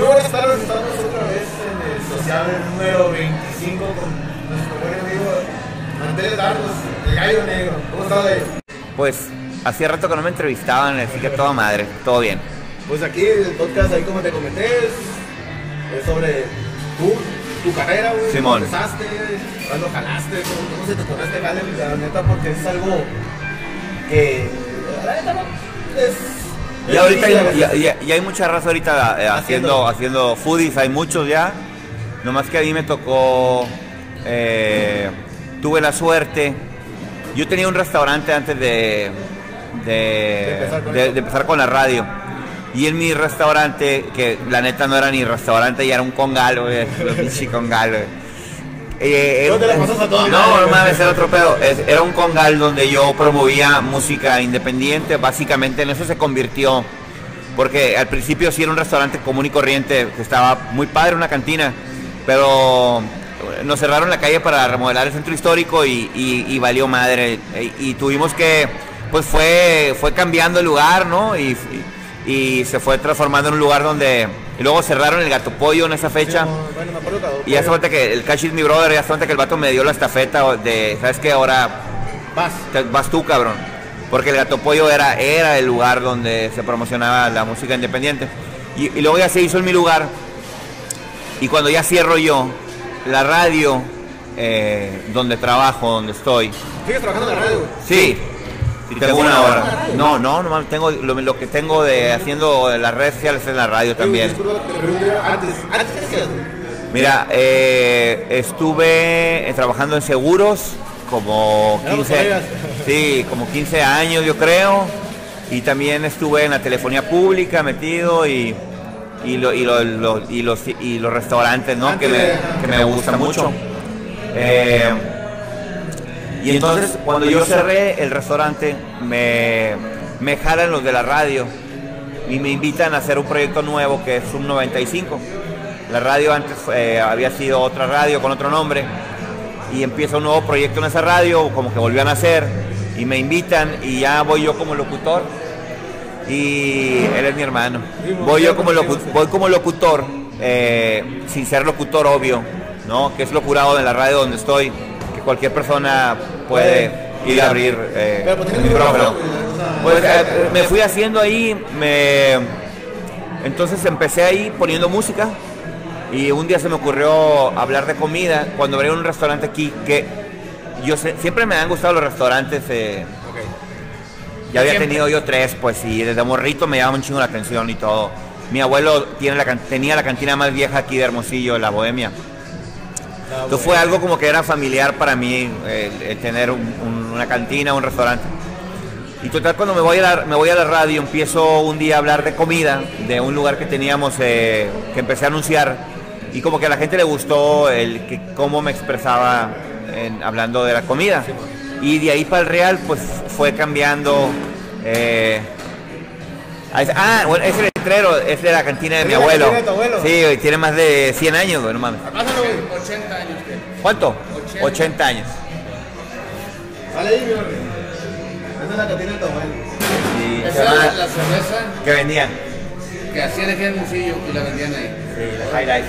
Muy buenas tardes, estamos otra vez en el social número 25 con nuestro buen amigo Andrés Dardos, el gallo negro. ¿Cómo estás, gallo? Pues hacía rato que no me entrevistaban, así que toda madre, todo bien. Pues aquí el podcast, ahí como te comenté, es, sobre tú, tu carrera, güey. Simón. ¿Cómo empezaste? ¿Cuándo jalaste? ¿Cómo, cómo se te ocurrió este jale? La neta, porque es algo que... La neta, no, es... Y ahorita hay, y- y- y hay mucha raza ahorita eh, haciendo, haciendo foodies, hay muchos ya. Nomás que a mí me tocó, eh, tuve la suerte. Yo tenía un restaurante antes de, de, empezar con de- esto. de empezar con la radio. Y en mi restaurante, que la neta no era ni restaurante, ya era un congal, güey, pinche congal. Eh, ¿Dónde era- la pasas a toda No, madre, era otro pedo. Era un congal donde yo promovía música independiente, básicamente en eso se convirtió. Porque al principio sí era un restaurante común y corriente, que estaba muy padre, una cantina, pero nos cerraron la calle para remodelar el centro histórico y, y- y valió madre. Y, y tuvimos que, pues fue, fue cambiando el lugar, ¿no? Y se fue transformando en un lugar donde... Y luego cerraron el gato pollo en esa fecha. No, bueno, me acuerdo que... Y ya se cuenta que el Cash is mi brother, ya se cuenta que el vato me dio la estafeta de, ¿sabes qué? Ahora Vas. vas tú, cabrón. Porque el Gato Pollo era, era el lugar donde se promocionaba la música independiente. Y, y luego ya se hizo en mi lugar. Y cuando ya cierro yo, la radio eh, donde trabajo, donde estoy, ¿Sigues trabajando en la radio, sí, tengo una hora. No, no, no, tengo lo, lo que tengo de haciendo las redes sociales en la radio también. Mira, eh, estuve eh, trabajando en seguros como Éramos 15, colegas. sí, como 15 años yo creo, y también estuve en la telefonía pública metido y, y, lo- y lo- lo- y los, y los restaurantes, ¿no? Que me, que me gustan mucho. Eh, y entonces cuando yo cerré el restaurante me, me jalan los de la radio y me invitan a hacer un proyecto nuevo que es un 95. La radio antes eh, había sido otra radio con otro nombre y empieza un nuevo proyecto en esa radio, como que volvían a hacer y me invitan y ya voy yo como locutor y él es mi hermano. Voy yo como, locu- voy como locutor, eh, sin ser locutor obvio, ¿no? Que es lo curado de la radio donde estoy, que cualquier persona puede ir a abrir eh, Pero, pues, el micrófono. Pues eh, me fui haciendo ahí, me... entonces empecé ahí poniendo música y un día se me ocurrió hablar de comida cuando abrí un restaurante aquí que yo sé- siempre me han gustado los restaurantes. eh, ya había Siempre. tenido yo tres, pues, y desde morrito me llama un chingo la atención y todo. Mi abuelo tiene la, tenía la cantina más vieja aquí de Hermosillo, la Bohemia. Ah, Entonces fue algo como que era familiar para mí el, el tener un- un- una cantina, un restaurante. Y total, cuando me voy, a la, me voy a la radio, empiezo un día a hablar de comida, de un lugar que teníamos, eh, que empecé a anunciar, y como que a la gente le gustó el que cómo me expresaba en- hablando de la comida. Y de ahí para el Real, pues fue cambiando. eh, ah, bueno, ese letrero es de la cantina de ¿Es mi abuelo. de tu abuelo? Sí, tiene más de 100 años, güey, no mames. Pásalo, güey. 80 años que. ¿Cuánto? 80 años. Sale ahí, mi. Esa es la cantina de tu abuelo. Y Esa era la, la cerveza que vendían. que hacían aquí en Hermosillo y la vendían ahí. Sí, la High Life.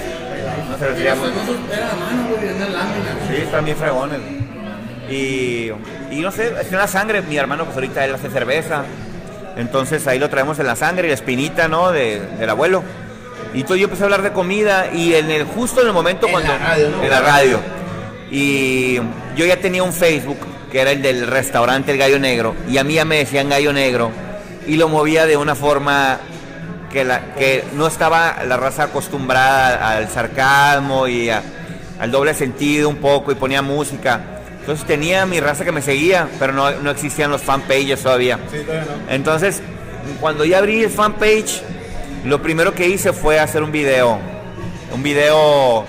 No se eran a mano, güey, vendían láminas. Sí, están bien fregones. Y, y no sé, es una sangre. Mi hermano, pues ahorita él hace cerveza. Entonces ahí lo traemos en la sangre y la espinita, ¿no? De- del abuelo. Y entonces yo empecé a hablar de comida y en el justo en el momento En cuando la radio, ¿no? en la radio. Y yo ya tenía un Facebook que era el del restaurante El Gallo Negro y a mí ya me decían Gallo Negro y lo movía de una forma que la que no estaba la raza acostumbrada al sarcasmo y a- al doble sentido un poco y ponía música. Entonces tenía mi raza que me seguía, pero no, no existían los fanpages todavía. Sí, todavía no. Entonces, cuando ya abrí el fanpage, lo primero que hice fue hacer un video. Un video,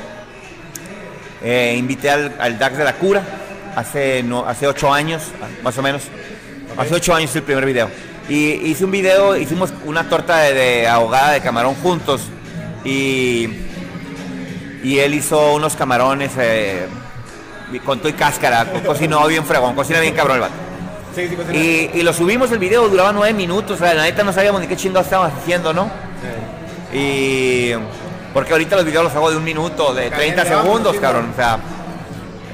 eh, invité al, al DAX de la cura, hace, no, hace ocho años, más o menos. Hace ocho años hice el primer video. Y hice un video, hicimos una torta de, de ahogada de camarón juntos. Y, y él hizo unos camarones eh, con todo y cáscara, cocinó bien fregón, cocina bien cabrón el vato. Sí, sí, cocina. Y, y lo subimos el video, duraba nueve minutos, o sea, la neta no sabíamos ni qué chingados estábamos haciendo, ¿no? Y, Porque ahorita los videos los hago de un minuto, de 30 segundos, cabrón. O sea,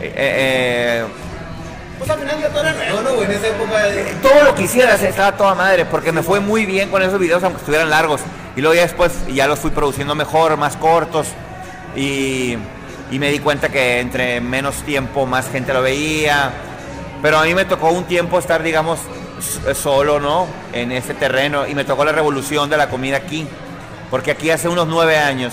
eh, eh, Pues al final ya todo era nuevo, ¿no, güey? En esa época. de- todo lo que hicieras estaba toda madre, porque me fue muy bien con esos videos, aunque estuvieran largos. Y luego ya después ya los fui produciendo mejor, más cortos. Y, y me di cuenta que entre menos tiempo más gente lo veía. Pero a mí me tocó un tiempo estar, digamos, solo, ¿no? En ese terreno. Y me tocó la revolución de la comida aquí. Porque aquí hace unos nueve años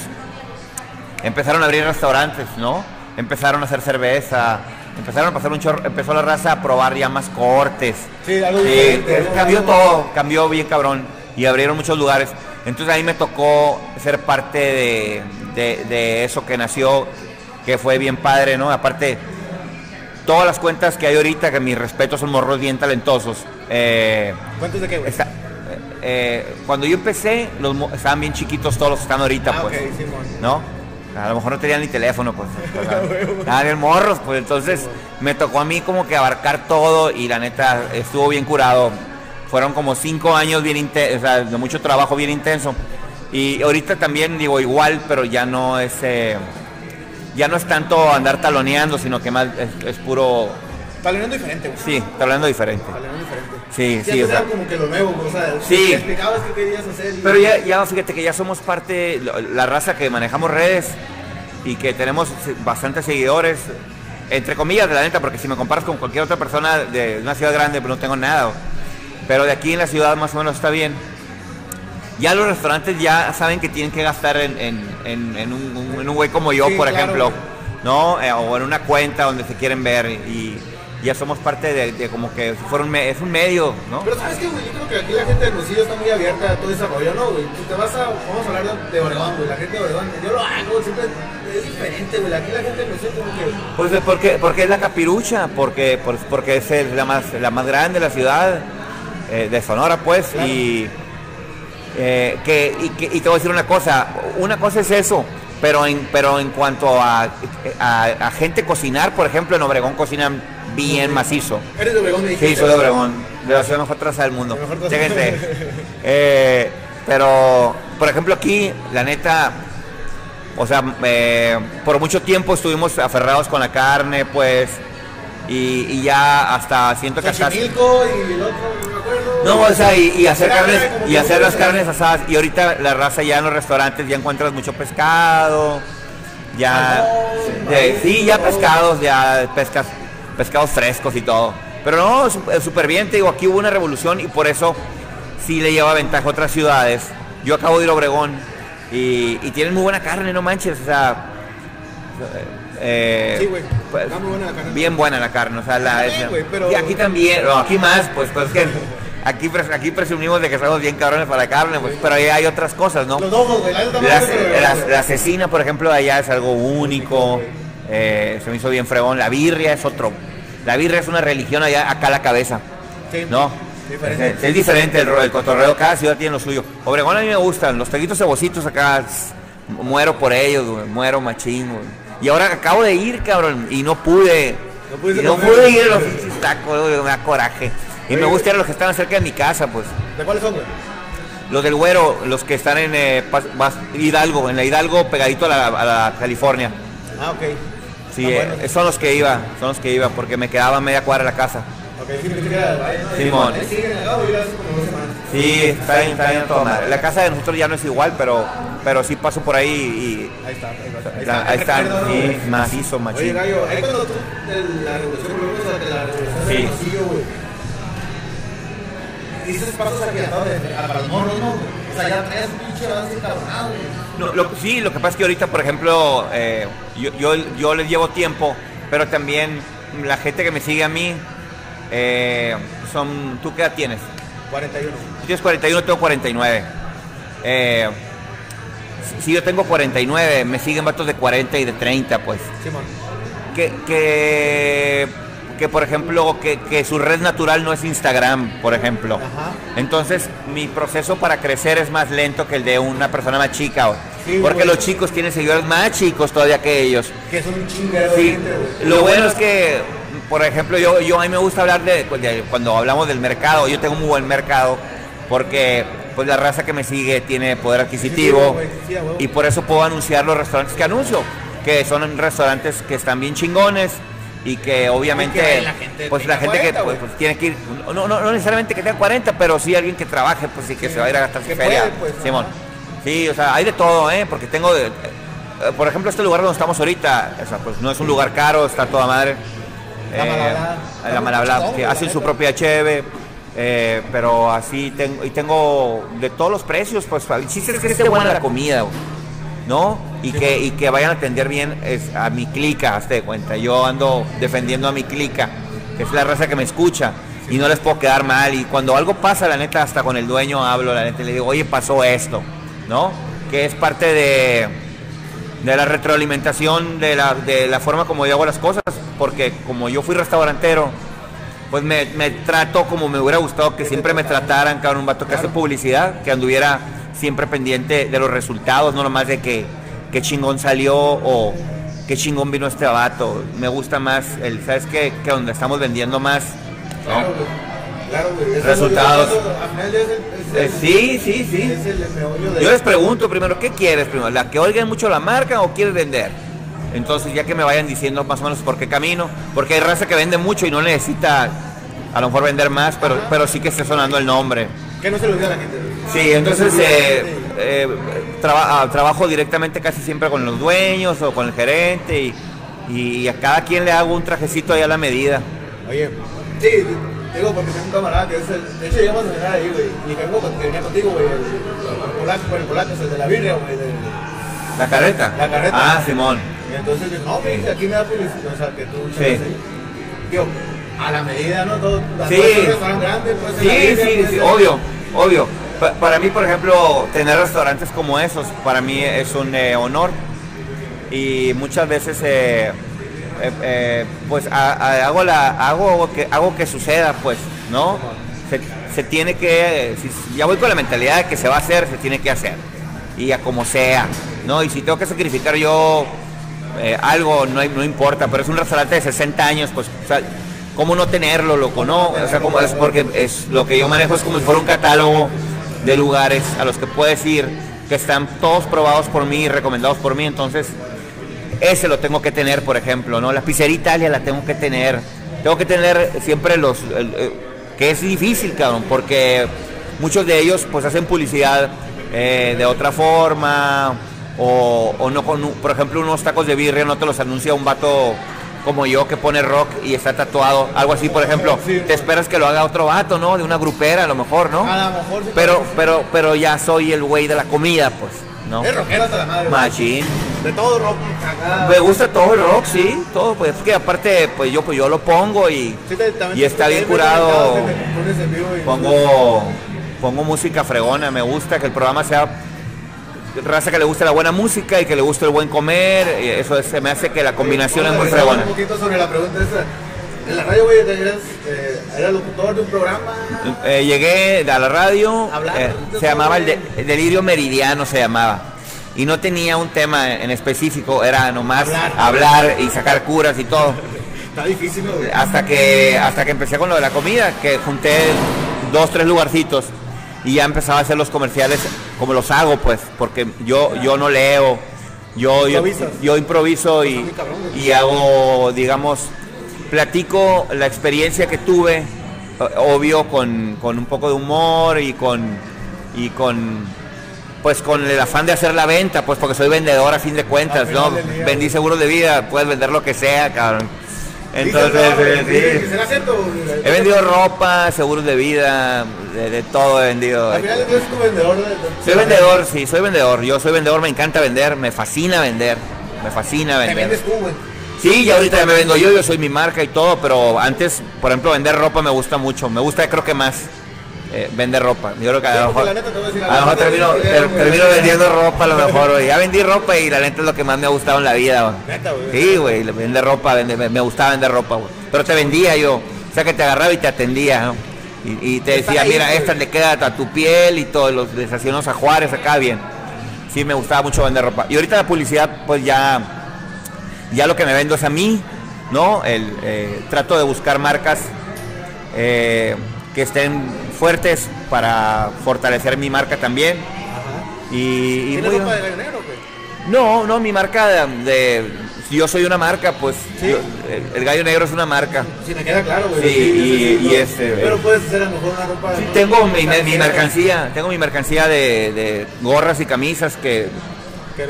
empezaron a abrir restaurantes, ¿no? Empezaron a hacer cerveza. Empezaron a pasar un chorro, empezó la raza a probar ya más cortes. Sí, algo Sí, cambió todo, cambió bien cabrón y abrieron muchos lugares. Entonces a mí me tocó ser parte de, de- de eso que nació, que fue bien padre, ¿no? Aparte, todas las cuentas que hay ahorita, que mis respetos son morros bien talentosos. eh, ¿Cuántos de qué, güey? está- eh, cuando yo empecé, los estaban bien chiquitos todos los que están ahorita, Ah, pues. ok, Simón. ¿no? A lo mejor no tenían ni teléfono, pues. Nada, bien morros, pues entonces me tocó a mí como que abarcar todo y la neta estuvo bien curado. Fueron como cinco años bien intensos, o sea, de mucho trabajo bien intenso. Y ahorita también digo igual, pero ya no es eh, ya no es tanto andar taloneando, sino que más es, es puro Taloneando diferente, güey. sí, taloneando diferente. Taloneando diferente. Sí, sí, o sea, como que lo nuevo, o sea, Sí. te explicabas qué querías hacer. y- Pero ya, ya fíjate que ya somos parte, la raza que manejamos redes y que tenemos bastantes seguidores, entre comillas, de la neta, porque si me comparas con cualquier otra persona de una ciudad grande, pues no tengo nada. Pero de aquí en la ciudad más o menos está bien. Ya los restaurantes ya saben que tienen que gastar en, en- en- en un, un- en un güey como yo, Sí, por claro, ejemplo, güey. ¿no? Eh, o en una cuenta donde se quieren ver y ya somos parte de, de como que me- es un medio, ¿no? Pero sabes que, güey, yo creo que aquí la gente del Hermosillo está muy abierta a todo ese rollo, ¿no, güey? Si te vas a, vamos a hablar de, de Obregón, güey, la gente de Obregón, yo lo hago, siempre es diferente, güey, aquí la gente del Hermosillo como que... Pues es porque, porque es la capirucha, porque, pues, porque es la más, la más grande de la ciudad, eh, de Sonora pues, Claro. y, eh, que, y, que- y te voy a decir una cosa, una cosa es eso, pero en, pero en cuanto a, a, a gente cocinar, por ejemplo, en Obregón cocinan bien macizo. Eres de Obregón, me. Sí, soy de Obregón, de la ciudad mejor traza del mundo. Eh, pero, por ejemplo, aquí, la neta, o sea, eh, por mucho tiempo estuvimos aferrados con la carne, pues, y, y ya hasta siento que hasta... Xochimilco y el otro, no o sea, y, y hacer Carne, carnes, y hacer las carnes asadas. Y ahorita la raza ya en los restaurantes ya encuentras mucho pescado, ya, de- sí, ya pescados, ya pescas, pescados frescos y todo. Pero no, su- eh, súper bien, te digo, aquí hubo una revolución y por eso sí le lleva ventaja a otras ciudades. Yo acabo de ir a Obregón y, y tienen muy buena carne, no manches, o sea... eh, Sí, güey, pues, está muy buena la carne. Bien buena la carne, o sea, la... Pero- Y aquí también, no, aquí más, pues, pues que aquí, aquí presumimos de que somos bien cabrones para la carne, pues, pero ahí hay otras cosas, ¿no? Los güey, la asesina, por ejemplo, allá es algo único, eh, se me hizo bien fregón. La birria es otro, la birria es una religión allá, acá a la cabeza, Sí, ¿no? Diferente. Es, es diferente el, el cotorreo, cada ciudad tiene lo suyo. Obregón a mí me gustan, los taquitos cebositos acá, muero por ellos, güey, muero machín, güey. Y ahora acabo de ir, cabrón, y no pude, No y no pude ir a los tacos, güey, me da coraje. Y me gusta ir a los que están cerca de mi casa, pues. ¿De cuáles son, güey? Los del Güero, los que están en eh, Hidalgo, en la Hidalgo pegadito a la, a la California. Ah, ok. Sí, eh, bueno. son los que iba, son los que iba, porque me quedaba media cuadra de la casa. Ok, sí, ¿no? Simón. Sí, está bien, está bien madre. La casa de nosotros ya no es igual, pero, pero sí paso por ahí Ahí está, ahí está. y ahí Recuerdo, sí, macizo, Oye, machín. Gallo, ahí cuando tú, de la revolución, la revolución Sí. güey. Dices pasos agigantados para los morros, ¿no? O sea, ya traes un pinche avance encabronado. No, lo- sí, lo que pasa es que ahorita, por ejemplo, eh, yo, yo, yo les llevo tiempo, pero también la gente que me sigue a mí, eh, son, ¿tú qué edad tienes? 41. Tú tienes 41, tengo 49. Eh, si yo tengo 49, me siguen vatos de 40 y de 30, pues. Simón. Que, que, que por ejemplo, que, que su red natural no es Instagram, por ejemplo. Ajá. Entonces, mi proceso para crecer es más lento que el de una persona más chica. Sí, porque los chicos tienen seguidores más chicos todavía que ellos. Que son un chingadero Sí, lo bueno es que, por ejemplo, yo, yo a mí me gusta hablar de, de cuando hablamos del mercado, yo tengo muy buen mercado, porque pues la raza que me sigue tiene poder Adquisitivo, sí, y por eso puedo anunciar los restaurantes que anuncio, que son restaurantes que están bien chingones y que obviamente Y que la gente pues la gente 40, que pues, güey. pues, tiene que ir no, no, no necesariamente que tenga 40 pero sí alguien que trabaje pues y que Sí, se va a ir a gastar su feria puede, pues, Simón. Ajá. sí o sea hay de todo eh porque tengo de- eh, por ejemplo este lugar donde estamos ahorita o sea, pues no es un lugar caro está toda madre. La Eh, la Malhablada, Chingón, que hacen la su propia cheve eh, pero así tengo y tengo de todos los precios pues el chiste es que esté buena la comida güey, ¿no? Y que, y que vayan a atender bien es, a mi clica, hazte de cuenta. Yo ando defendiendo a mi clica, que es la raza que me escucha, y no les puedo quedar mal. Y cuando algo pasa, la neta, hasta con el dueño hablo, la neta, le digo, oye, pasó esto, ¿no? Que es parte de, de la retroalimentación de la, de la forma como yo hago las cosas, porque como yo fui restaurantero, pues me, me trato como me hubiera gustado que siempre me trataran, cabrón, un vato que hace publicidad, que anduviera siempre pendiente de los resultados, no nomás de que qué chingón salió o qué chingón vino este vato. Me gusta más el, ¿sabes qué? Que donde estamos vendiendo más. Claro, güey. Claro, güey. Resultados. Eh, sí, sí, sí. Yo les pregunto primero, ¿qué quieres primero? ¿La que oigan mucho la marca o quieres vender? Entonces ya que me vayan diciendo más o menos por qué camino, porque hay raza que vende mucho y no necesita a lo mejor vender más, pero, Ajá. pero sí que esté sonando el nombre. Que no se lo a la gente. Sí, entonces eh, eh, traba- ah, trabajo directamente casi siempre con los dueños o con el gerente y, y a cada quien le hago un trajecito ahí a la medida. Oye, sí, digo porque tengo un camarada que es el. De hecho, llegamos a cenar ahí, güey. Y que con- venía contigo, güey. El, polaco, el polaco el de la birria, güey. ¿La carreta? La carreta. Ah, Simón. Y entonces no, güey, aquí me da publicidad. O sea, que tú. Sí. Sí. Digo, a la medida, ¿no? Todo. Sí. Puede ser un restaurante grande, puede ser Sí, sí, puede sí, obvio, obvio. Pa- para mí, por ejemplo, tener restaurantes como esos, para mí es un eh, honor. Y muchas veces, eh, eh, pues, hago, hago, que, hago que suceda, pues, ¿no? Se, se tiene que, si, ya voy con la mentalidad de que se va a hacer, se tiene que hacer. Y a como sea, ¿no? Y si tengo que sacrificar yo algo, no, no importa, pero es un restaurante de 60 años, pues, o sea, ¿cómo no tenerlo, loco? No, o sea, como es porque es lo que yo manejo es como si fuera un catálogo de lugares a los que puedes ir, que están todos probados por mí, recomendados por mí, entonces ese lo tengo que tener, por ejemplo, ¿no? La pizzería Italia la tengo que tener. Tengo que tener siempre los... que es difícil, cabrón, porque muchos de ellos pues hacen publicidad eh, de otra forma o, o no con, por ejemplo, unos tacos de birria no te los anuncia un vato como yo que pone rock y está tatuado, algo así, por ejemplo, Sí. te esperas que lo haga otro vato, ¿no? De una grupera a lo mejor, ¿no? A lo mejor sí, Pero, pero, pero ya soy el güey de la comida, pues, ¿no? Es rockero hasta la madre. Machín. De todo rock, cagada. Me gusta todo el rock, sí, todo, pues es que aparte, pues yo, pues yo lo pongo y Sí, te- y está bien curado. pongo, pongo música fregona, me gusta que el programa sea raza que le guste la buena música y que le guste el buen comer, y eso es- se me hace que la combinación es muy fregona. Un poquito sobre la pregunta esa. En la radio, güey, eras, eh, eras locutor de un programa. Eh, llegué a la radio, eh, se llamaba el, de- güey. el Delirio Meridiano, se llamaba. Y no tenía un tema en específico, era nomás Hablar. hablar y sacar curas y todo. Está difícil, güey. hasta que hasta que empecé con lo de la comida, que junté dos, tres lugarcitos y ya empezaba a hacer los comerciales como los hago, pues, porque yo yo no leo, yo yo, improviso y, y hago, digamos, platico la experiencia que tuve, obvio con, con un poco de humor y con y con pues con el afán de hacer la venta, pues porque soy vendedor a fin de cuentas, Al ¿no? Vendí seguros de vida, puedes vender lo que sea, cabrón. Entonces, sí. Güey? He vendido ropa, seguros de vida, de, de todo he vendido. Al final eres tu vendedor. de- Soy vendedor, sí, soy vendedor. Yo soy vendedor, me encanta vender, me fascina vender. Me fascina Te vender. vendes tú, güey. Sí, ya ahorita ya me vendo yo, yo soy mi marca y todo, pero antes, por ejemplo, vender ropa me gusta mucho. Me gusta, creo que más, eh, vender ropa. Yo creo que a lo mejor, a lo mejor termino, ter- vendiendo ropa a lo mejor. güey. Ya vendí ropa y la neta es lo que más me ha gustado en la vida. güey. Neta, güey. Sí, güey, vender ropa, vende- me me gustaba vender ropa, güey. Pero te vendía yo, o sea que te agarraba y te atendía, ¿no? Y, y te decía, ahí, mira, güey. esta le queda a tu piel y todo, los, les hacía unos ajuares acá bien. Sí, me gustaba mucho vender ropa. Y ahorita la publicidad, pues ya, ya lo que me vendo es a mí, ¿no? El, eh, trato de buscar marcas eh, que estén fuertes para fortalecer mi marca también. Y, y ¿Tienes muy- ropa de o qué? no, no, mi marca de, de- si yo soy una marca, pues Sí. yo- el, el gallo negro es una marca. Sí, me queda claro, güey. Sí, y- este, Pero eh, puedes hacer a lo mejor una ropa. Sí, tengo mi, mi mercancía, tengo mi mercancía de, de gorras y camisas que.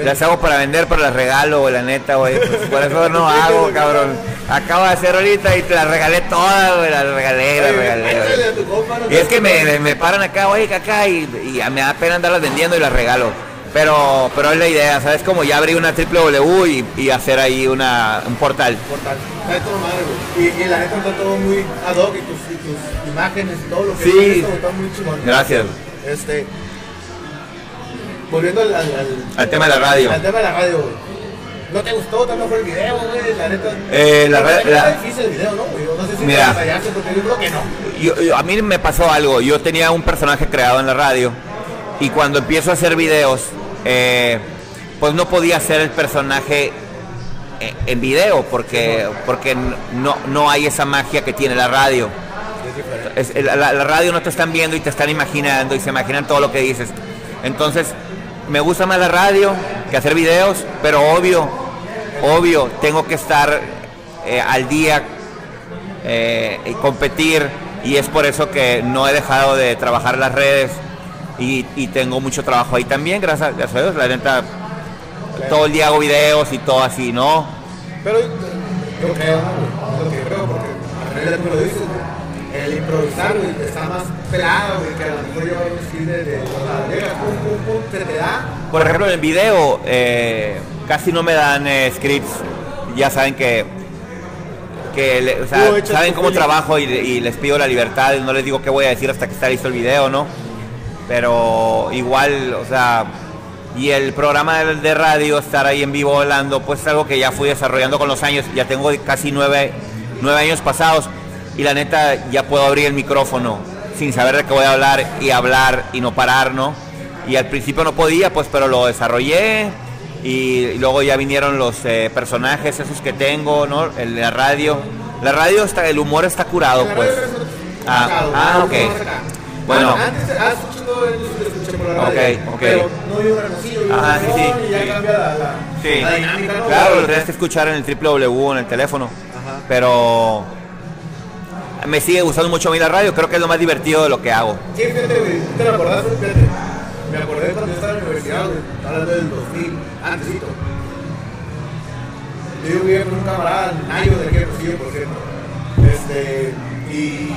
Las hago para vender, pero las regalo, güey, la neta, güey. pues, por eso no hago, cabrón. Acabo de hacer ahorita y te las regalé todas, güey, las regalé, las regalé. güey. Y es que me, me paran acá, oye, acá, y, y me da pena andarlas vendiendo y las regalo. Pero, pero es la idea, ¿sabes? Como ya abrí una www y, y hacer ahí una, un portal. Portal. Y, y la neta está todo muy ad hoc y tus, y tus imágenes y todo lo que Sí. todo está muy chingón. Gracias. Este. Volviendo al, al, Al tema de la radio. Al tema de la radio, güey. ¿No te gustó? ¿Te mejor el video, güey? La neta. Eh, la verdad la- difícil el video, ¿no? güey? No sé si Mira. te porque yo creo que no. Yo- yo- a mí me pasó algo. Yo tenía un personaje creado en la radio y cuando empiezo a hacer videos, eh, pues no podía hacer el personaje eh, en video porque, porque no, no hay esa magia que tiene la radio. Es- la radio no te están viendo y te están imaginando y se imaginan todo lo que dices. Entonces, me gusta más la radio que hacer videos, pero obvio, obvio, tengo que estar eh, al día eh, y competir y es por eso que no he dejado de trabajar las redes y, y tengo mucho trabajo ahí también, gracias, gracias a Dios, la neta, todo el día hago videos y todo así, ¿no? Pero yo creo, a realidad tú lo dices, güey. El improvisar, güey, está más pelado, güey, que a lo mejor yo un estilo de, de, de, llega, pum, pum, pum, se te da. Por ejemplo, en el video eh, casi no me dan eh, scripts. Ya saben que, que le- o sea, Tú echas saben cómo trabajo y, y les pido la libertad. No les digo qué voy a decir hasta que está listo el video, ¿no? Pero igual, o sea, y el programa de, de radio, estar ahí en vivo hablando, pues es algo que ya fui desarrollando con los años. Ya tengo casi nueve, nueve años pasados y la neta ya puedo abrir el micrófono sin saber de qué voy a hablar y hablar y no parar, ¿no? Y al principio no podía, pues, pero lo desarrollé y, luego ya vinieron los eh, personajes esos que tengo, ¿no? En la radio. La radio está, el humor está curado, pues. Ah, ah, ok. Bueno. Ok, ok. Ah, sí, sí, sí. Claro, lo tienes que escuchar en el www en el teléfono. Pero me sigue gustando mucho a mí la radio, creo que es lo más divertido de lo que hago. Sí, fíjate, güey. ¿Te lo acordás? Fíjate. Me acordé cuando yo estaba en la universidad, güey. Hablando del 2000, antesito. Yo vivía con un camarada, Nayo, de aquí de por cierto. Este, y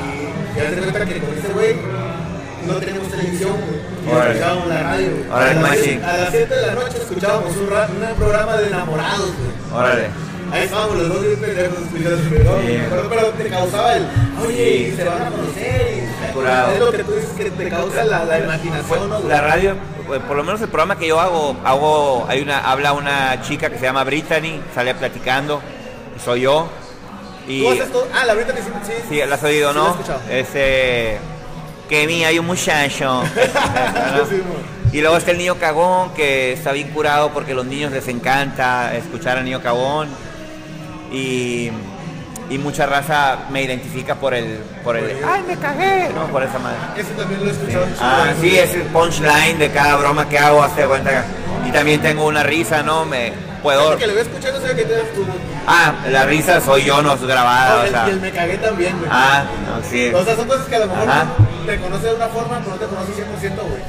ya te cuenta que con ese güey no teníamos televisión, güey. Escuchábamos la radio, güey. Órale, a, las a las 7 de la noche escuchábamos un, un programa de enamorados, güey. Órale. Ahí estábamos los dos bien pendejos acuerdo, pero te causaba el, oye, se van a conocer, Curado. es lo que tú dices que te causa la, la imaginación, ¿no? La radio, pues, por lo menos el programa que yo hago, hago hay una, habla una chica que se llama Brittany, sale platicando, y soy yo. Y Tú haces todo, ah, la que sí, sí, sí, la has oído, sí ¿no? Ese que mira, hay un muchacho. ¿no? Y luego está el niño cagón, que está bien curado porque a los niños les encanta escuchar al niño cagón. Y, y mucha raza me identifica por el, por el, ay, me cagué, no, por esa madre. Ese también lo he escuchado. chingo Ah, sí, es el punchline de cada broma que hago, hace cuenta. Y también tengo una risa, ¿no? Me puedo. Que lo voy escuchando, que te das tu... Ah, la risa soy yo, no es grabada, o el- sea. y el me cagué también, güey. Ah, no, sí. O sea, son cosas que a lo mejor Ajá. te conoces de una forma, pero no te conoces 100%, güey.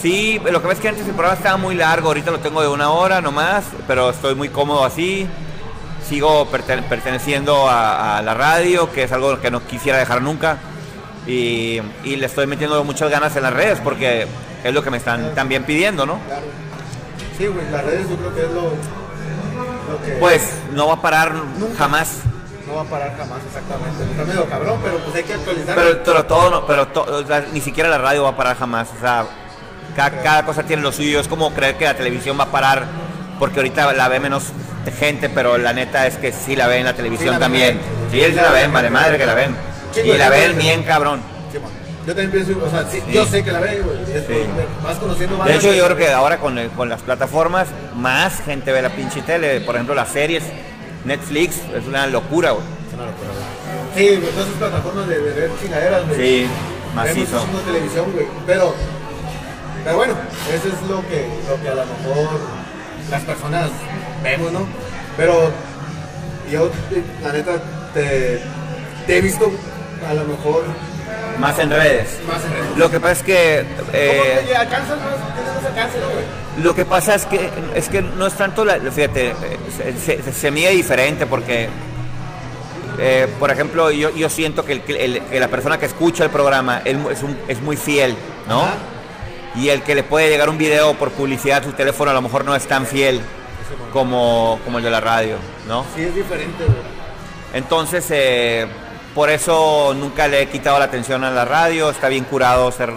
Sí, lo que pasa es que antes el programa estaba muy largo, ahorita lo tengo de una hora nomás, pero estoy muy cómodo así. Sigo perte- perteneciendo a, a la radio, que es algo que no quisiera dejar nunca. Y, y le estoy metiendo muchas ganas en las redes porque es lo que me están también pidiendo, ¿no? Claro. Sí, güey, las redes yo creo que es lo, lo que Pues no va a parar jamás. no va a parar jamás, exactamente. Está medio cabrón, pero pues hay que actualizar. Pero, pero todo, no, pero to- o sea, ni siquiera la radio va a parar jamás. O sea, ca- cada, cosa tiene lo suyo. Es como creer que la televisión va a parar porque ahorita la ve menos gente, pero la neta es que sí la ven en la televisión la también. Sí, sí la ven, vale madre que la ven. Y la ven bien cabrón. Sí. Yo también pienso, o sea, sí, Sí. yo sé que la después Sí. Vas conociendo más. De hecho, yo creo que ahora con, el- con las plataformas, más gente ve la pinche tele. Por ejemplo, las series, Netflix, es una locura, güey. Es una locura, güey. Sí, todas esas plataformas de, de ver chingaderas, güey. Sí, Vemos macizo. de televisión, güey. Pero, pero bueno, eso es lo que, lo que a lo mejor las personas vemos, ¿no? Pero yo, la neta, te, te he visto a lo mejor Más en redes. más en redes. Lo que pasa es que... eh, ¿Cómo te alcanzas más? ¿Tienes más alcance, no, güey? Lo que pasa es que es que no es tanto la, fíjate, eh, se, se- se mide diferente porque, eh, por ejemplo, yo, yo siento que, el- que el- que la persona que escucha el programa él es, un- es muy fiel, ¿no? Ajá. Y el que le puede llegar un video por publicidad a su teléfono a lo mejor no es tan fiel como, como el de la radio, ¿no? Sí, es diferente, güey. Entonces, eh, por eso nunca le he quitado la atención a la radio, está bien curado ser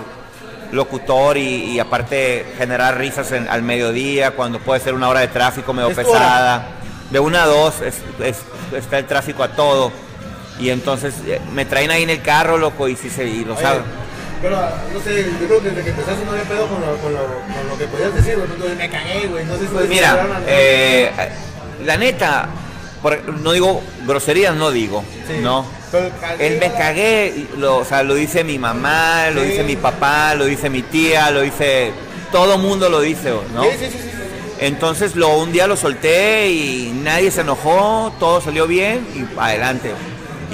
locutor y, y aparte generar risas en- al mediodía, cuando puede ser una hora de tráfico medio Es pesada. De una a dos es- es- está el tráfico a todo. Y entonces eh, me traen ahí en el carro, loco, y si se, y lo saben. Pero, no sé, yo creo que desde que empezaste no había pedo con lo, con lo, con lo que podías decir, güey. Entonces me cagué, güey. No sé si Pues mira, eh, la neta, no digo groserías, no digo, Sí. ¿no? El me la- cagué, lo, o sea, lo dice mi mamá, lo Sí. dice mi papá, lo dice mi tía, lo dice, todo mundo lo dice, ¿no? Sí, sí, sí, sí, sí. Entonces lo, un día lo solté y nadie se enojó, todo salió bien y adelante.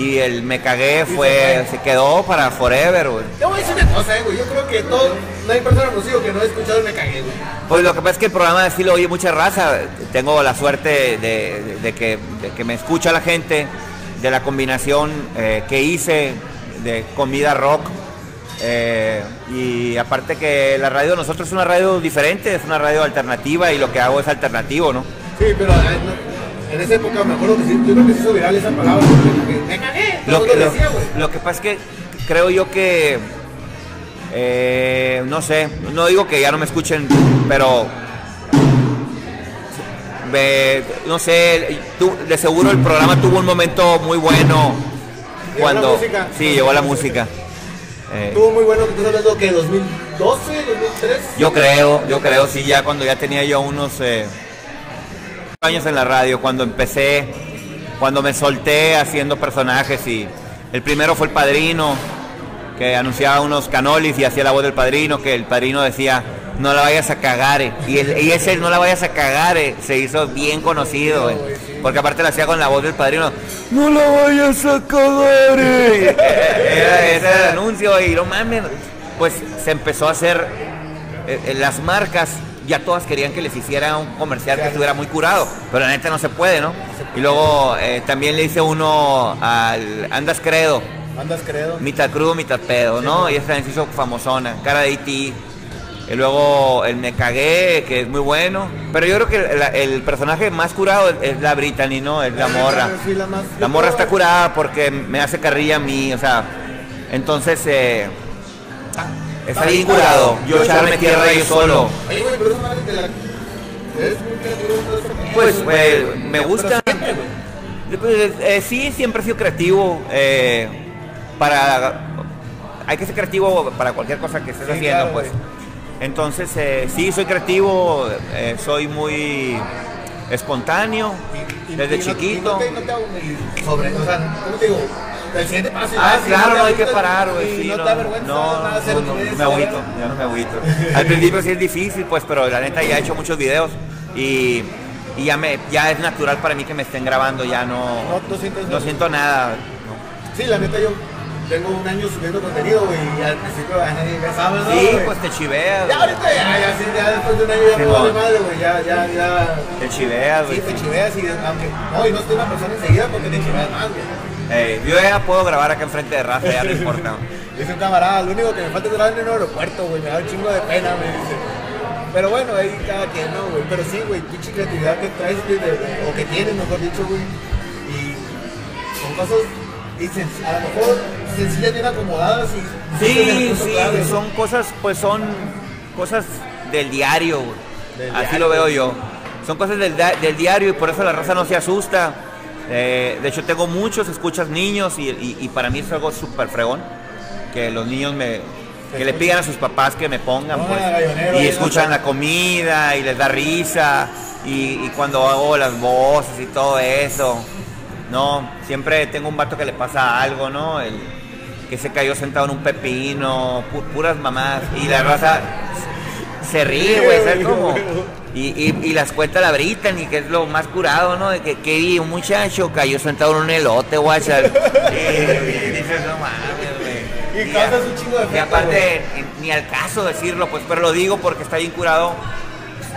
Y el me cagué fue, se quedó para forever, güey. Te voy a decir una cosa, eh, güey. Yo creo que todo, no hay persona conocido que no haya escuchado el me cagué, güey. Pues lo que pasa es que el programa sí lo oye mucha raza. Tengo la suerte de, de- de que, de que me escucha la gente, de la combinación eh, que hice de comida rock. eh, y aparte que la radio de nosotros es una radio diferente, es una radio alternativa y lo que hago es alternativo, ¿no? Sí, pero eh, no, en esa época me acuerdo que sí, yo creo que se hizo viral esa palabra. Me cagué. Lo que, lo decía, güey. lo que pasa es que creo yo que, eh, no sé, no digo que ya no me escuchen, pero no sé, de seguro el programa tuvo un momento muy bueno Llegó la cuando música. sí llegó la música. Eh, Estuvo muy bueno estás hablando que 2012, 2003. yo creo, yo creo, sí, ya cuando ya tenía yo unos eh, años en la radio, cuando empecé, cuando me solté haciendo personajes y el primero fue el padrino, que anunciaba unos canolis y hacía la voz del padrino, que el padrino decía, no la vayas a cagar, eh". y, el- ese no la vayas a cagar eh, se hizo bien conocido, eh, porque aparte lo hacía con la voz del padrino, no la vayas a cagar, eh". era anuncio y no mames, pues se empezó a hacer las marcas ya todas querían que les hiciera un comercial que estuviera muy curado, pero la neta no se puede, ¿no? Y luego eh, también le hice uno al Andas Credo, Andas credo. mitad crudo, mitad pedo, ¿no? Y también se hizo famosona, cara de E.T. Y luego el Me Cagué, que es muy bueno. Pero yo creo que el, el personaje más curado es, es la Brittany, ¿no? Es la morra. Sí, la más. La morra está curada porque me hace carrilla a mí, o sea, entonces eh, está bien curado. Yo echarme tierra yo solo. Oye, güey, pero esa madre te la. Es muy creativo. entonces, Pues eh, güey. me gusta. Pues, eh, sí, siempre he sido creativo. eh, para hay que ser creativo para cualquier cosa que estés Sí, haciendo, claro, pues. Entonces, eh, sí, soy creativo, eh, soy muy espontáneo Y- y- desde y no- chiquito. y no te- no te sobre, o sea, ¿cómo te digo? El siguiente paso. Ah, y claro, no hay que parar, güey. sí, no, no, te da vergüenza, no, nada, no, no, me agüito, ya no me agüito. Al principio sí es difícil, pues, pero la neta ya he hecho muchos videos y, y ya me ya es natural para mí que me estén grabando, ya no, No, sientes no siento nada. Sí, la neta, yo tengo un año subiendo contenido, güey, y al principio a nadie me sabe, ¿no? Sí, güey? pues te chiveas, Ya ahorita ya, ya, sí, ya después de un año ya Sí, vale madre, güey, ya, ya, ya. te chiveas, Sí, güey. te chiveas y aunque, no, y no estoy una persona enseguida porque te chiveas más, güey. Yo ya puedo grabar acá enfrente de Rafa, ya no importa. Dice un camarada, lo único que me falta es grabar en un aeropuerto, güey, me da un chingo de pena, me dice. Pero bueno, ahí cada quien, ¿no, güey? Pero sí, güey, pinche creatividad que traes, güey, o que tienes, mejor dicho, güey. Y son cosas, sen- a lo mejor sencillas, bien acomodadas y... Sí, sí, clave, ¿no? son cosas, pues son cosas del diario. Del Así diario. lo veo yo. Son cosas del, diario y por eso la raza no se asusta. Eh, de hecho, tengo muchos escuchas niños y, y- y para mí es algo súper fregón. Que los niños me... Que le pidan a sus papás que me pongan, pues. Y escuchan la comida y les da risa. Y, y cuando hago las voces y todo eso. No, siempre tengo un vato que le pasa algo, ¿no? El que se cayó sentado en un pepino, pu- puras mamás. Y la raza se ríe, güey, ¿sabes cómo? Y, y, y las cuenta la Brittany, que es lo más curado, ¿no? De que, que un muchacho cayó sentado en un elote, guacha. Y, y dices, no mames, güey. Y causas un chingo de Y efecto, aparte, ni al caso decirlo, pues, pero lo digo porque está bien curado.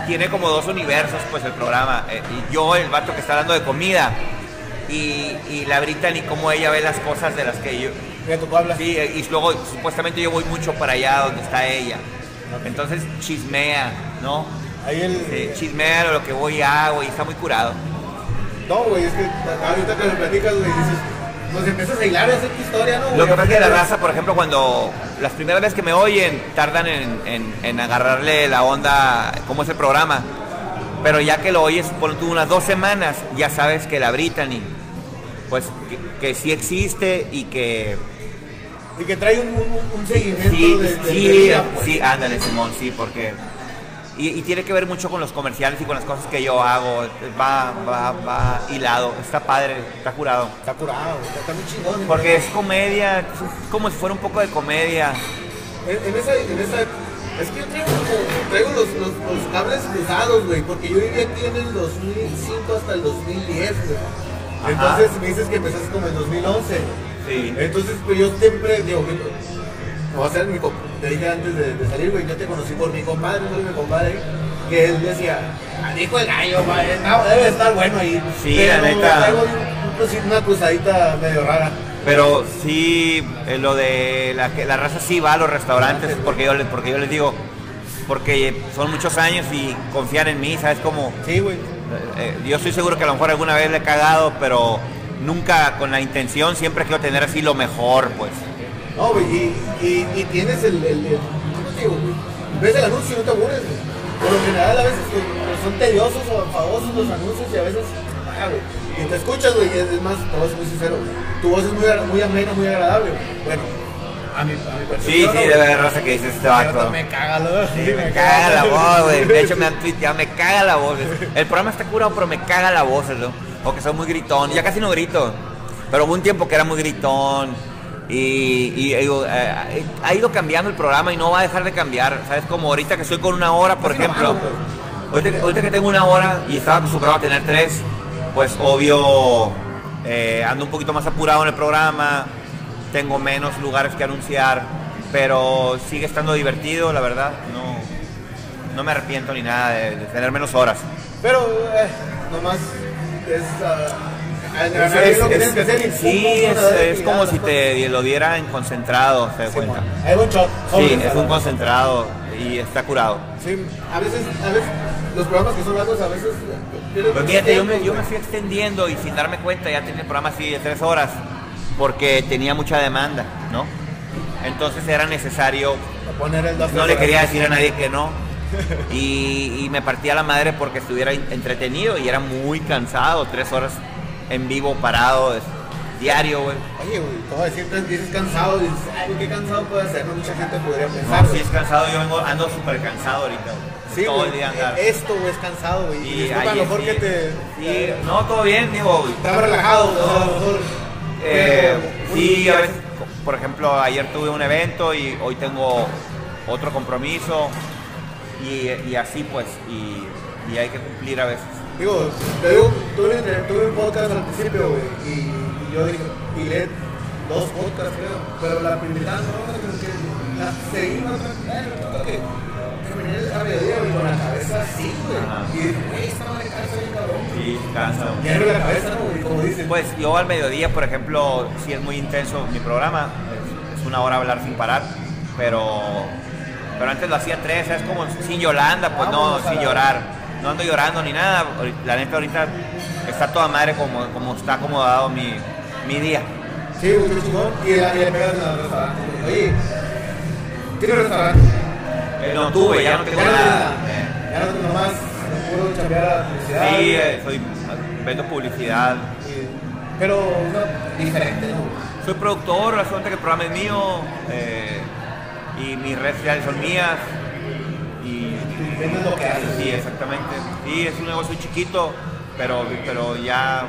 Tiene como dos universos, pues, el programa. Eh, y yo, el vato que está hablando de comida. Y, y la Brittany, cómo ella ve las cosas de las que yo, Mira. Sí, y luego supuestamente yo voy mucho para allá donde está ella. Entonces chismea, ¿no? Ahí el. Chismea lo que voy y hago y está muy curado. No, güey, es que ahorita que me platicas, güey, dices. Pues empiezas a hilar y hacer tu historia, ¿no? Lo que pasa es que la raza, por ejemplo, cuando las primeras veces que me oyen, tardan en, en- en agarrarle la onda, cómo es el programa. Pero ya que lo oyes por tú unas dos semanas, ya sabes que la Brittany, pues que, que sí existe y que Y que trae un, un, un seguimiento Sí, de, de sí, vida, pues. sí, ándale, Simón, sí, porque... Y, y tiene que ver mucho con los comerciales y con las cosas que yo hago. Va, va, va hilado. Está padre, está curado. Está curado, está, muy chingón. Porque es comedia, es como si fuera un poco de comedia. En, en esa, en esa, es que yo traigo, como- traigo los, los, los cables cruzados, güey, porque yo viví aquí en el 2005 hasta el 2010, güey. Ajá. Entonces me dices que empezaste como en 2011. Sí. Entonces, pues yo siempre, digo, mi- o a ser mi te dije antes de, de salir, güey, yo te conocí por mi compadre, soy mi compadre, que él decía, "Ah, dijo el gallo, debe estar bueno ahí. Sí, Pero la neta. una cruzadita medio rara. Pero sí, eh, lo de la, que la raza sí va a los restaurantes porque yo, les- porque yo les digo, porque son muchos años y confían en mí, ¿sabes? Como, Sí, güey. Eh, yo estoy seguro que a lo mejor alguna vez le he cagado, pero nunca con la intención, siempre quiero tener así lo mejor, pues. No, y, y, tienes el, ¿cómo te digo? Ves el anuncio y no te aburres. Por lo general a veces pues, son tediosos o enfadosos los anuncios y a veces, ah, y te escuchas, güey, y es, más, te voy a ser muy sincero, tu voz es muy, muy amena, muy agradable. Bueno, a mi, a mi percepción, Sí, sí, ¿no, debe güey? haber raza que dice este vato. Me caga, ¿no? Sí, me caga la voz, güey. De hecho, me han tuiteado, me caga la voz. El programa está curado, pero me caga la voz, ¿no? O que soy muy gritón. Ya casi no grito. Pero hubo un tiempo que era muy gritón. Y, y, eh, ha ido cambiando el programa y no va a dejar de cambiar. ¿Sabes? Como ahorita que estoy con una hora, por ejemplo. Ahorita, que- ahorita que tengo una hora y estaba acostumbrado a tener tres, pues obvio eh, ando un poquito más apurado en el programa. Tengo menos lugares que anunciar. Pero sigue estando divertido, la verdad. No, no me arrepiento ni nada de, de tener menos horas. Pero, eh, nomás es... engranar Es- es- pum, sí, es, es como si te lo diera en concentrado, se da Sí, cuenta. Hay buen shot. Sí, es un concentrado y está curado. Sí, a veces, a veces los programas que son largos a veces eh, mucho fíjate, yo me, yo me fui extendiendo y sin darme cuenta ya tenía el programa así de tres horas porque tenía mucha demanda, ¿no? Entonces era necesario, poner el no le quería decir a nadie que no. Y, y me partía la madre porque estuviera entretenido y era muy cansado, tres horas en vivo parado, es- diario, güey. Oye, güey, te voy a decir, te dices cansado, dices, ay, güey, qué cansado puede ser, no mucha gente podría pensar. No, si güey. es cansado, yo vengo, ando súper cansado ahorita, güey. Sí, todo güey, el día andar. eh, Esto, güey, es cansado, güey. Y Y disculpa, a lo mejor sí, que te. sí, no, todo bien, digo. Estaba relajado, o Eh, sí, a veces, por ejemplo, ayer tuve un evento y hoy tengo otro compromiso y, y así pues, y, y hay que cumplir a veces. Digo, te digo, tuve, tuve un podcast al principio, güey, y, y yo dije, y leí dos podcasts, creo, pero la primera no, que la no, eh, que terminé a mediodía, güey, con la cabeza así, Ajá. güey, y dije, güey, esta madre cansa bien cabrón. Sí, cansa. Hierve la cabeza, ¿no, güey? Como dicen. Pues yo al mediodía, por ejemplo, sí es muy intenso mi programa, es, una hora hablar sin parar, pero, pero antes lo hacía tres, es como sin Yolanda, pues no, sin llorar. No ando llorando ni nada, la neta ahorita está toda madre como, como está acomodado mi, mi día. Sí, chingón. Y restaurante, güey. Oye, ¿tienes restaurante? Eh, no tuve, ya no tengo Ya no nada. nada. Ya no tienes nomás, puro chambear a la publicidad. Sí, eh, soy, vendo publicidad. Pero, no, diferente, ¿no? Soy productor, la suerte que el programa es mío eh, y mis redes sociales son mías. Y vendes lo que haces. sí, exactamente. Sí, es un negocio chiquito, pero, pero ya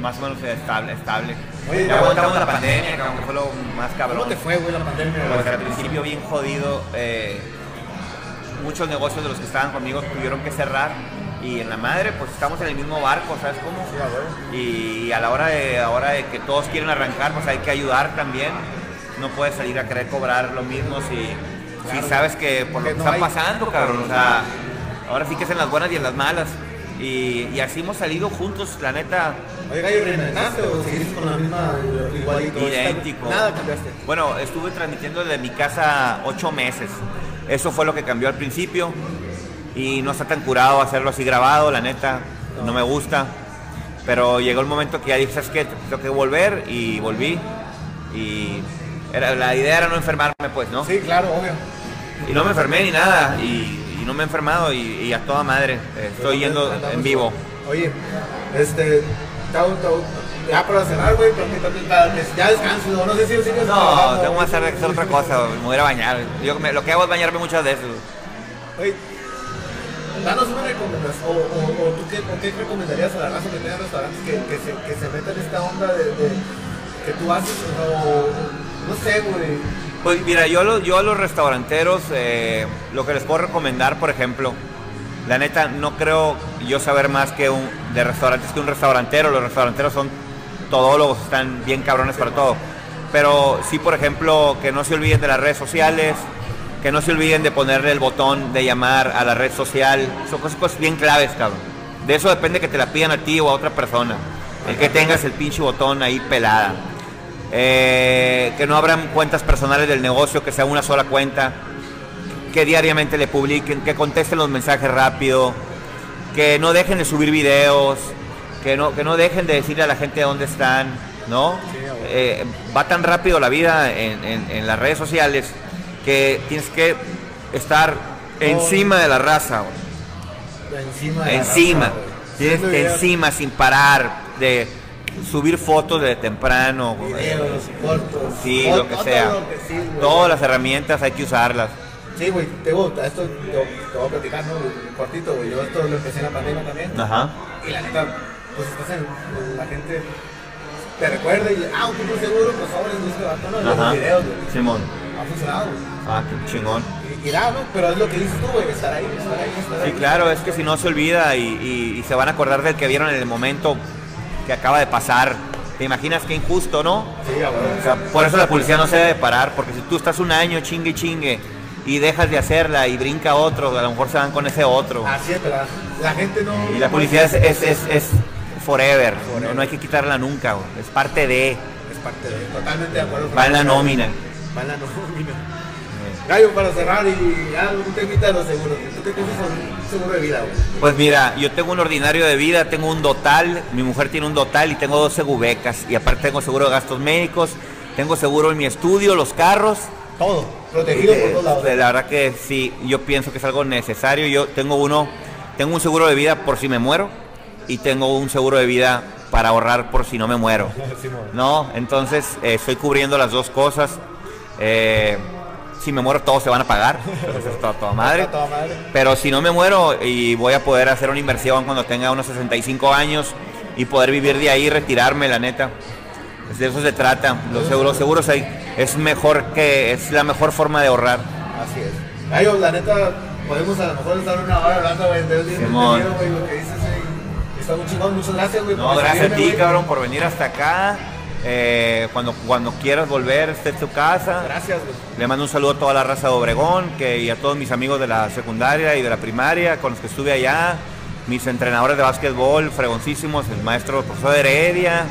más o menos estable. estable. Oye, ya aguantamos la la pandemia, cabrón, que fue lo más cabrón. ¿Cómo te fue, güey, la pandemia? Pues al principio bien jodido. eh, muchos negocios de los que estaban conmigo tuvieron que cerrar. Y en la madre, pues estamos en el mismo barco, ¿sabes cómo? Y a la hora de, ahora de que todos quieren arrancar, pues hay que ayudar también. No puedes salir a querer cobrar lo mismo si, Claro. si sabes que por lo Que no está hay- pasando, cabrón. O sea, ahora sí que es en las buenas y en las malas. Y, y así hemos salido juntos, la neta, Oye, gallo, ¿reinventaste o seguiste con la misma igualito? idéntico. Nada cambiaste. Bueno, estuve transmitiendo desde mi casa ocho meses. Eso fue lo que cambió al principio. Y no está tan curado hacerlo así grabado, la neta. No, me gusta. Pero llegó el momento que ya dije, ¿sabes qué? Tengo que volver y volví. Y era, la idea era no enfermarme, pues, ¿no? Sí, claro, obvio. Y no me enfermé ni nada. Y, y no me he enfermado y, y a toda madre. Eh, Estoy yendo en vivo. Oye, este, ya para cerrar, güey, porque también ya descanso, no, sé si sigues No, tengo que hacer, hacer otra cosa. Me voy a bañar. Yo me- lo que hago es bañarme muchas veces. Oye, danos una recomendación, o, o, o tú qué, o qué recomendarías a la raza que tenga restaurantes que, que, se, que se meta en esta onda de, de que tú haces, o no sé, güey. Pues mira, yo, a los- yo a los restauranteros, eh, lo que les puedo recomendar, por ejemplo, la neta, no creo yo saber más que un, de restaurantes que un restaurantero. Los restauranteros son todólogos, están bien cabrones para todo. Pero sí, por ejemplo, que no se olviden de las redes sociales, que no se olviden de ponerle el botón de llamar a la red social. Son cosas, bien claves, cabrón. De eso depende que te la pidan a ti o a otra persona. El que tengas el pinche botón ahí pelada. Eh, que no abran cuentas personales del negocio, que sea una sola cuenta, que diariamente le publiquen, que contesten los mensajes rápido, que no dejen de subir videos, que no, que no dejen de decirle a la gente dónde están, ¿no? Eh, va tan rápido la vida en, en- en las redes sociales que tienes que estar encima de la raza, güey. Encima. de la encima, raza, güey. tienes que encima sin parar de subir fotos de temprano. Videos, cortos. Sí, lo que sea. lo que sí, güey. Todas las herramientas hay que usarlas. Sí, güey, te gusta, esto te, voy a platicar, ¿no? Cortito, güey. Yo esto lo empecé en la pandemia también. Ajá. Y la neta, pues estás en. La gente te recuerda y. Ah, un punto seguro, pues ahora es este vato, ¿no? Los videos, güey. Simón. Ha funcionado, güey. Ah, qué chingón. Y, y nada, ¿no? Pero es lo que dices tú, güey, estar ahí, estar ahí, estar ahí. Sí, claro, es que si no se olvida y, y- y se van a acordar del que vieron en el momento que acaba de pasar. ¿Te imaginas qué injusto, no? Sí, güey. O sea, por eso la policía no se debe parar, porque si tú estás un año chingue y chingue y dejas de hacerla y brinca otro, a lo mejor se van con ese otro. Así es, pero la gente no. Y la policía es, es, es- es forever, No, no hay que quitarla nunca, güey. es parte de, Es parte de. Totalmente de acuerdo. va en la nómina. Va en la nómina. Gallo, para cerrar y un temita de los seguros. ¿Tú qué piensas seguro de vida, güey? Pues mira, yo tengo un ordinario de vida, tengo un dotal, mi mujer tiene un dotal y tengo dos segubecas. Y aparte tengo seguro de gastos médicos, tengo seguro en mi estudio, los carros. Todo. Protegido por Eh, todos lados. La verdad que sí, yo pienso que es algo necesario. Yo tengo uno, tengo un seguro de vida por si me muero y tengo un seguro de vida para ahorrar por si no me muero. No, entonces eh, estoy cubriendo las dos cosas. Eh, si me muero todos se van a pagar, eso es toda, toda madre. Está toda madre. Pero si no me muero y voy a poder hacer una inversión cuando tenga unos 65 años y poder vivir de ahí, retirarme, la neta. De eso se trata. Los seguros, seguros hay, es mejor que es la mejor forma de ahorrar. Así es. La neta, podemos a lo mejor estar una hora hablando, de de- de- güey. Está muy chingón, muchas gracias, güey. No, gracias a ti, güey. cabrón, por venir hasta acá. Eh, cuando, cuando quieras volver, esté en tu casa. Gracias, güey. Le mando un saludo a toda la raza de Obregón que, y a todos mis amigos de la secundaria y de la primaria con los que estuve allá. Mis entrenadores de básquetbol, fregoncísimos, el maestro el profesor Heredia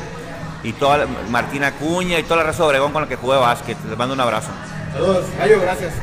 y toda la- Martina Cuña y toda la raza de Obregón con la que jugué básquet. Les mando un abrazo. Saludos. Gallo, gracias.